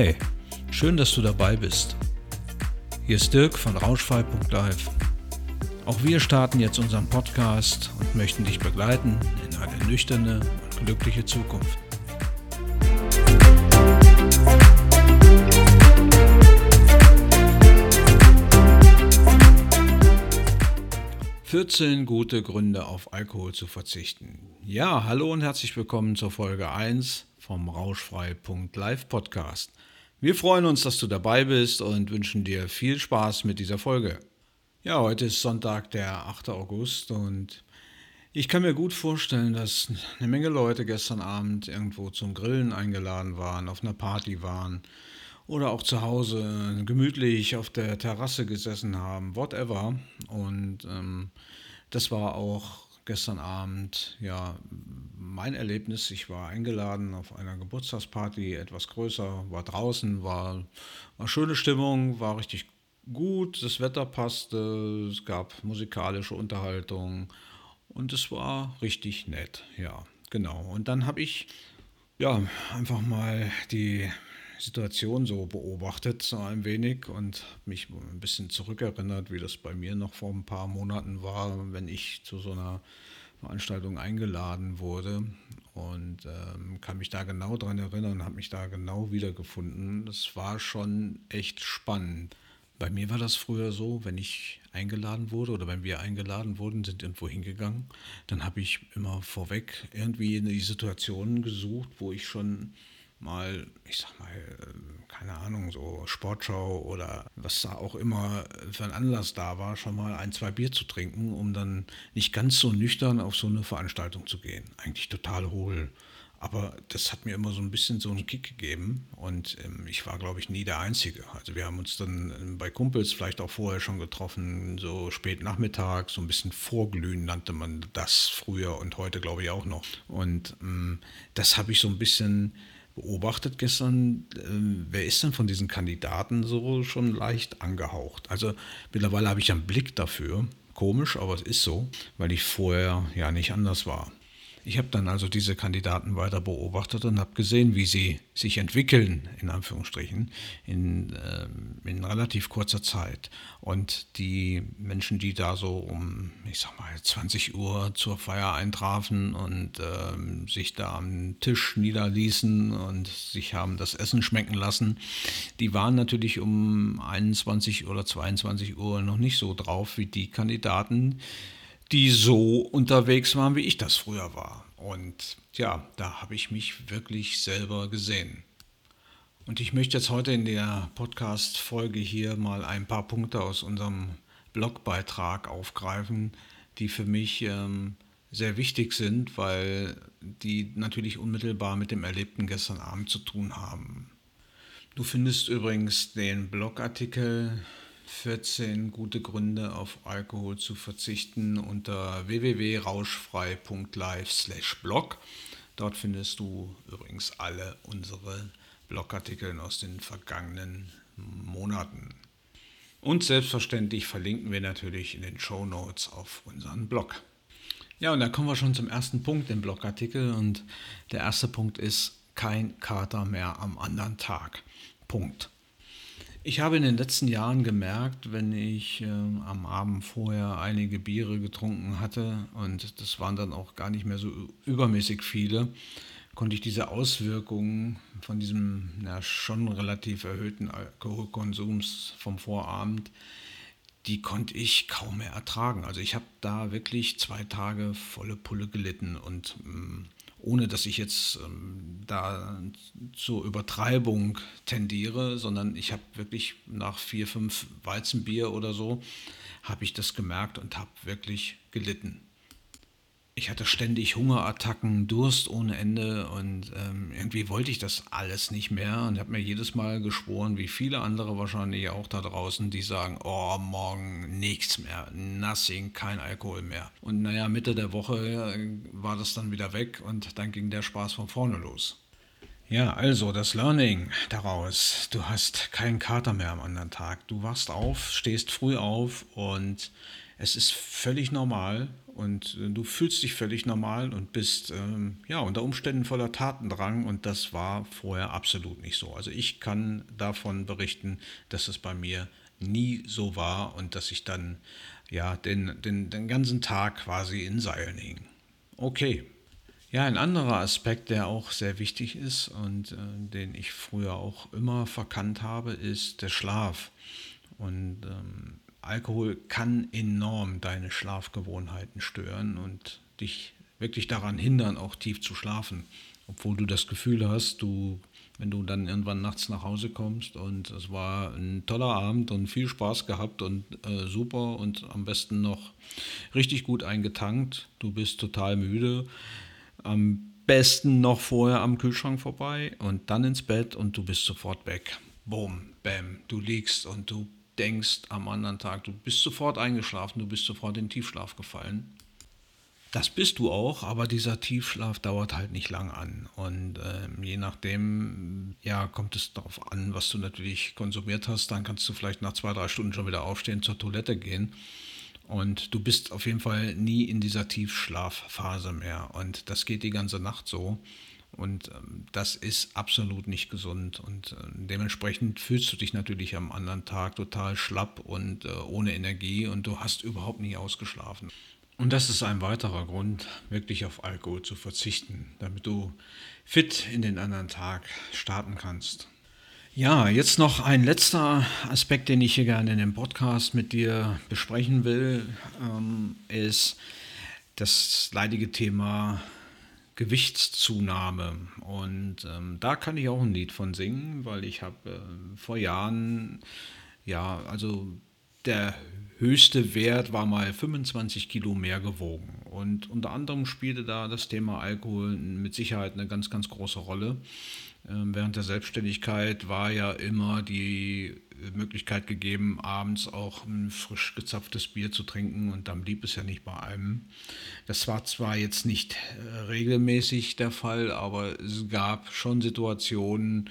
Hi, schön, dass du dabei bist. Hier ist Dirk von Rauschfrei.live. Auch wir starten jetzt unseren Podcast und möchten dich begleiten in eine nüchterne und glückliche Zukunft. »14 gute Gründe auf Alkohol zu verzichten«. Ja, hallo und herzlich willkommen zur Folge 1 vom Rauschfrei.live Podcast. Wir freuen uns, dass du dabei bist und wünschen dir viel Spaß mit dieser Folge. Ja, heute ist Sonntag, der 8. August und ich kann mir gut vorstellen, dass eine Menge Leute gestern Abend irgendwo zum Grillen eingeladen waren, auf einer Party waren oder auch zu Hause gemütlich auf der Terrasse gesessen haben, whatever. Und ähm, das war auch gestern Abend ja mein Erlebnis. Ich war eingeladen auf einer Geburtstagsparty, etwas größer, war draußen, war, war schöne Stimmung, war richtig gut, das Wetter passte, es gab musikalische Unterhaltung und es war richtig nett, ja, genau. Und dann habe ich ja einfach mal die Situation so beobachtet, so ein wenig und mich ein bisschen zurückerinnert, wie das bei mir noch vor ein paar Monaten war, wenn ich zu so einer Veranstaltung eingeladen wurde und ähm, kann mich da genau dran erinnern, habe mich da genau wiedergefunden. Das war schon echt spannend. Bei mir war das früher so, wenn ich eingeladen wurde oder wenn wir eingeladen wurden, sind irgendwo hingegangen, dann habe ich immer vorweg irgendwie die Situationen gesucht, wo ich schon mal, ich sag mal, äh, keine Ahnung, so Sportschau oder was da auch immer für ein Anlass da war, schon mal ein, zwei Bier zu trinken, um dann nicht ganz so nüchtern auf so eine Veranstaltung zu gehen. Eigentlich total hohl. Aber das hat mir immer so ein bisschen so einen Kick gegeben und ähm, ich war, glaube ich, nie der Einzige. Also wir haben uns dann ähm, bei Kumpels vielleicht auch vorher schon getroffen, so spät Nachmittag, so ein bisschen vorglühen nannte man das früher und heute, glaube ich, auch noch. Und ähm, das habe ich so ein bisschen beobachtet gestern, äh, wer ist denn von diesen Kandidaten so schon leicht angehaucht? Also mittlerweile habe ich einen Blick dafür. Komisch, aber es ist so, weil ich vorher ja nicht anders war. Ich habe dann also diese Kandidaten weiter beobachtet und habe gesehen, wie sie sich entwickeln, in Anführungsstrichen, in, äh, in relativ kurzer Zeit. Und die Menschen, die da so um, ich sag mal, 20 Uhr zur Feier eintrafen und äh, sich da am Tisch niederließen und sich haben das Essen schmecken lassen, die waren natürlich um 21 oder 22 Uhr noch nicht so drauf wie die Kandidaten, die so unterwegs waren, wie ich das früher war. Und ja, da habe ich mich wirklich selber gesehen. Und ich möchte jetzt heute in der Podcast-Folge hier mal ein paar Punkte aus unserem Blogbeitrag aufgreifen, die für mich ähm, sehr wichtig sind, weil die natürlich unmittelbar mit dem Erlebten gestern Abend zu tun haben. Du findest übrigens den Blogartikel 14 gute Gründe auf Alkohol zu verzichten unter www.rauschfrei.live/blog. Dort findest du übrigens alle unsere Blogartikel aus den vergangenen Monaten. Und selbstverständlich verlinken wir natürlich in den Show Notes auf unseren Blog. Ja, und da kommen wir schon zum ersten Punkt im Blogartikel. Und der erste Punkt ist kein Kater mehr am anderen Tag. Punkt. Ich habe in den letzten Jahren gemerkt, wenn ich äh, am Abend vorher einige Biere getrunken hatte, und das waren dann auch gar nicht mehr so übermäßig viele, konnte ich diese Auswirkungen von diesem ja, schon relativ erhöhten Alkoholkonsums vom Vorabend, die konnte ich kaum mehr ertragen. Also ich habe da wirklich zwei Tage volle Pulle gelitten und ähm, ohne dass ich jetzt ähm, da zur Übertreibung tendiere, sondern ich habe wirklich nach vier, fünf Weizenbier oder so, habe ich das gemerkt und habe wirklich gelitten. Ich hatte ständig Hungerattacken, Durst ohne Ende und ähm, irgendwie wollte ich das alles nicht mehr und habe mir jedes Mal geschworen, wie viele andere wahrscheinlich auch da draußen, die sagen, oh, morgen nichts mehr, nothing, kein Alkohol mehr. Und naja, Mitte der Woche äh, war das dann wieder weg und dann ging der Spaß von vorne los. Ja, also das Learning daraus, du hast keinen Kater mehr am anderen Tag. Du wachst auf, stehst früh auf und es ist völlig normal und äh, du fühlst dich völlig normal und bist ähm, ja unter Umständen voller Tatendrang und das war vorher absolut nicht so. Also ich kann davon berichten, dass es bei mir nie so war und dass ich dann ja den, den, den ganzen Tag quasi in Seilen hing. Okay. Ja, ein anderer Aspekt, der auch sehr wichtig ist und äh, den ich früher auch immer verkannt habe, ist der Schlaf. Und ähm, Alkohol kann enorm deine Schlafgewohnheiten stören und dich wirklich daran hindern, auch tief zu schlafen. Obwohl du das Gefühl hast, du, wenn du dann irgendwann nachts nach Hause kommst und es war ein toller Abend und viel Spaß gehabt und äh, super und am besten noch richtig gut eingetankt, du bist total müde, am besten noch vorher am Kühlschrank vorbei und dann ins Bett und du bist sofort weg. Boom, bam, du liegst und du denkst am anderen Tag, du bist sofort eingeschlafen, du bist sofort in Tiefschlaf gefallen. Das bist du auch, aber dieser Tiefschlaf dauert halt nicht lang an. Und äh, je nachdem, ja, kommt es darauf an, was du natürlich konsumiert hast. Dann kannst du vielleicht nach zwei, drei Stunden schon wieder aufstehen, zur Toilette gehen. Und du bist auf jeden Fall nie in dieser Tiefschlafphase mehr. Und das geht die ganze Nacht so. Und ähm, das ist absolut nicht gesund. Und äh, dementsprechend fühlst du dich natürlich am anderen Tag total schlapp und äh, ohne Energie und du hast überhaupt nie ausgeschlafen. Und das ist ein weiterer Grund, wirklich auf Alkohol zu verzichten, damit du fit in den anderen Tag starten kannst. Ja, jetzt noch ein letzter Aspekt, den ich hier gerne in dem Podcast mit dir besprechen will, ähm, ist das leidige Thema Gewichtszunahme. Und ähm, da kann ich auch ein Lied von singen, weil ich habe äh, vor Jahren, ja, also der höchste Wert war mal 25 Kilo mehr gewogen. Und unter anderem spielte da das Thema Alkohol mit Sicherheit eine ganz, ganz große Rolle. Ähm, während der Selbstständigkeit war ja immer die Möglichkeit gegeben, abends auch ein frisch gezapftes Bier zu trinken und dann blieb es ja nicht bei einem. Das war zwar jetzt nicht äh, regelmäßig der Fall, aber es gab schon Situationen,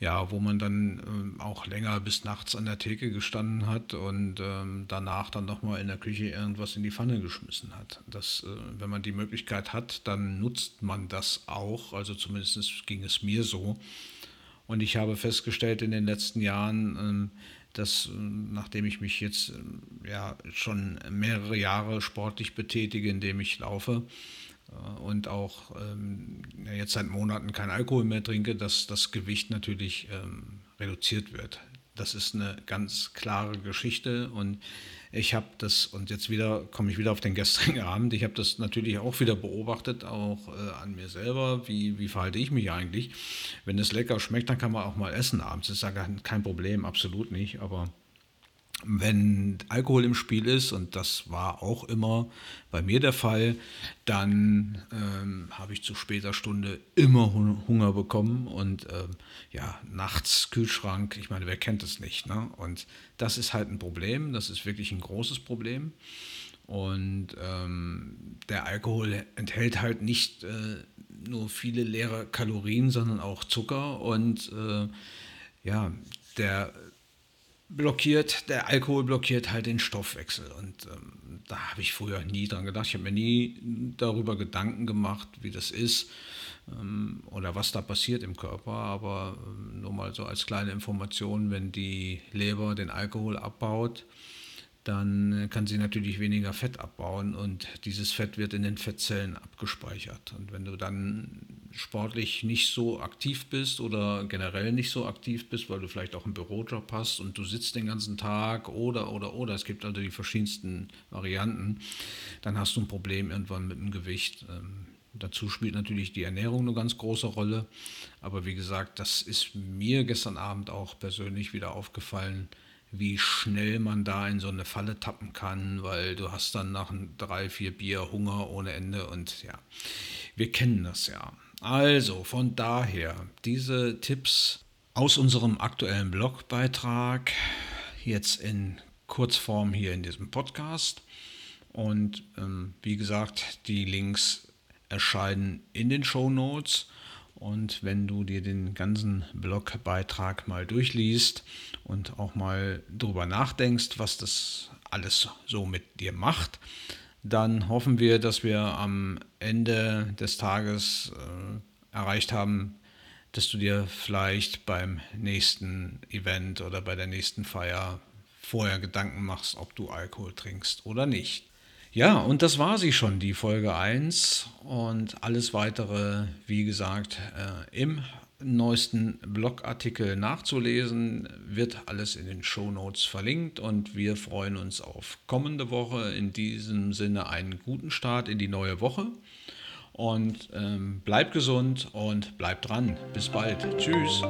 ja, wo man dann ähm, auch länger bis nachts an der Theke gestanden hat und ähm, danach dann nochmal in der Küche irgendwas in die Pfanne geschmissen hat. Das, äh, wenn man die Möglichkeit hat, dann nutzt man das auch. Also zumindest ging es mir so. Und ich habe festgestellt in den letzten Jahren, ähm, dass ähm, nachdem ich mich jetzt ähm, ja schon mehrere Jahre sportlich betätige, indem ich laufe, äh, und auch jetzt seit Monaten kein Alkohol mehr trinke, dass das Gewicht natürlich reduziert wird. Das ist eine ganz klare Geschichte und ich habe das, und jetzt wieder komme ich wieder auf den gestrigen Abend, ich habe das natürlich auch wieder beobachtet, auch äh, an mir selber, wie, wie verhalte ich mich eigentlich. Wenn es lecker schmeckt, dann kann man auch mal essen abends, das ist ja kein Problem, absolut nicht, aber wenn Alkohol im Spiel ist, und das war auch immer bei mir der Fall, dann ähm, habe ich zu später Stunde immer Hunger bekommen und ähm, ja, nachts Kühlschrank, ich meine, wer kennt das nicht? Ne? Und das ist halt ein Problem, das ist wirklich ein großes Problem. Und ähm, der Alkohol enthält halt nicht äh, nur viele leere Kalorien, sondern auch Zucker und äh, ja, der blockiert, der Alkohol blockiert halt den Stoffwechsel. Und ähm, da habe ich früher nie dran gedacht. Ich habe mir nie darüber Gedanken gemacht, wie das ist ähm, oder was da passiert im Körper. Aber ähm, nur mal so als kleine Information, wenn die Leber den Alkohol abbaut, dann kann sie natürlich weniger Fett abbauen und dieses Fett wird in den Fettzellen abgespeichert. Und wenn du dann sportlich nicht so aktiv bist oder generell nicht so aktiv bist, weil du vielleicht auch einen Bürojob hast und du sitzt den ganzen Tag oder, oder, oder, es gibt also die verschiedensten Varianten, dann hast du ein Problem irgendwann mit dem Gewicht. Ähm, dazu spielt natürlich die Ernährung eine ganz große Rolle. Aber wie gesagt, das ist mir gestern Abend auch persönlich wieder aufgefallen, wie schnell man da in so eine Falle tappen kann, weil du hast dann nach drei, vier Bier Hunger ohne Ende und ja, wir kennen das ja. Also von daher, diese Tipps aus unserem aktuellen Blogbeitrag jetzt in Kurzform hier in diesem Podcast. Und ähm, wie gesagt, die Links erscheinen in den Show Notes. Und wenn du dir den ganzen Blogbeitrag mal durchliest und auch mal drüber nachdenkst, was das alles so mit dir macht, dann hoffen wir, dass wir am Ende des Tages äh, erreicht haben, dass du dir vielleicht beim nächsten Event oder bei der nächsten Feier vorher Gedanken machst, ob du Alkohol trinkst oder nicht. Ja, und das war sie schon, die Folge 1 und alles weitere, wie gesagt, äh, im neuesten Blogartikel nachzulesen, wird alles in den Shownotes verlinkt und wir freuen uns auf kommende Woche. In diesem Sinne einen guten Start in die neue Woche und ähm, bleibt gesund und bleibt dran. Bis bald. Tschüss.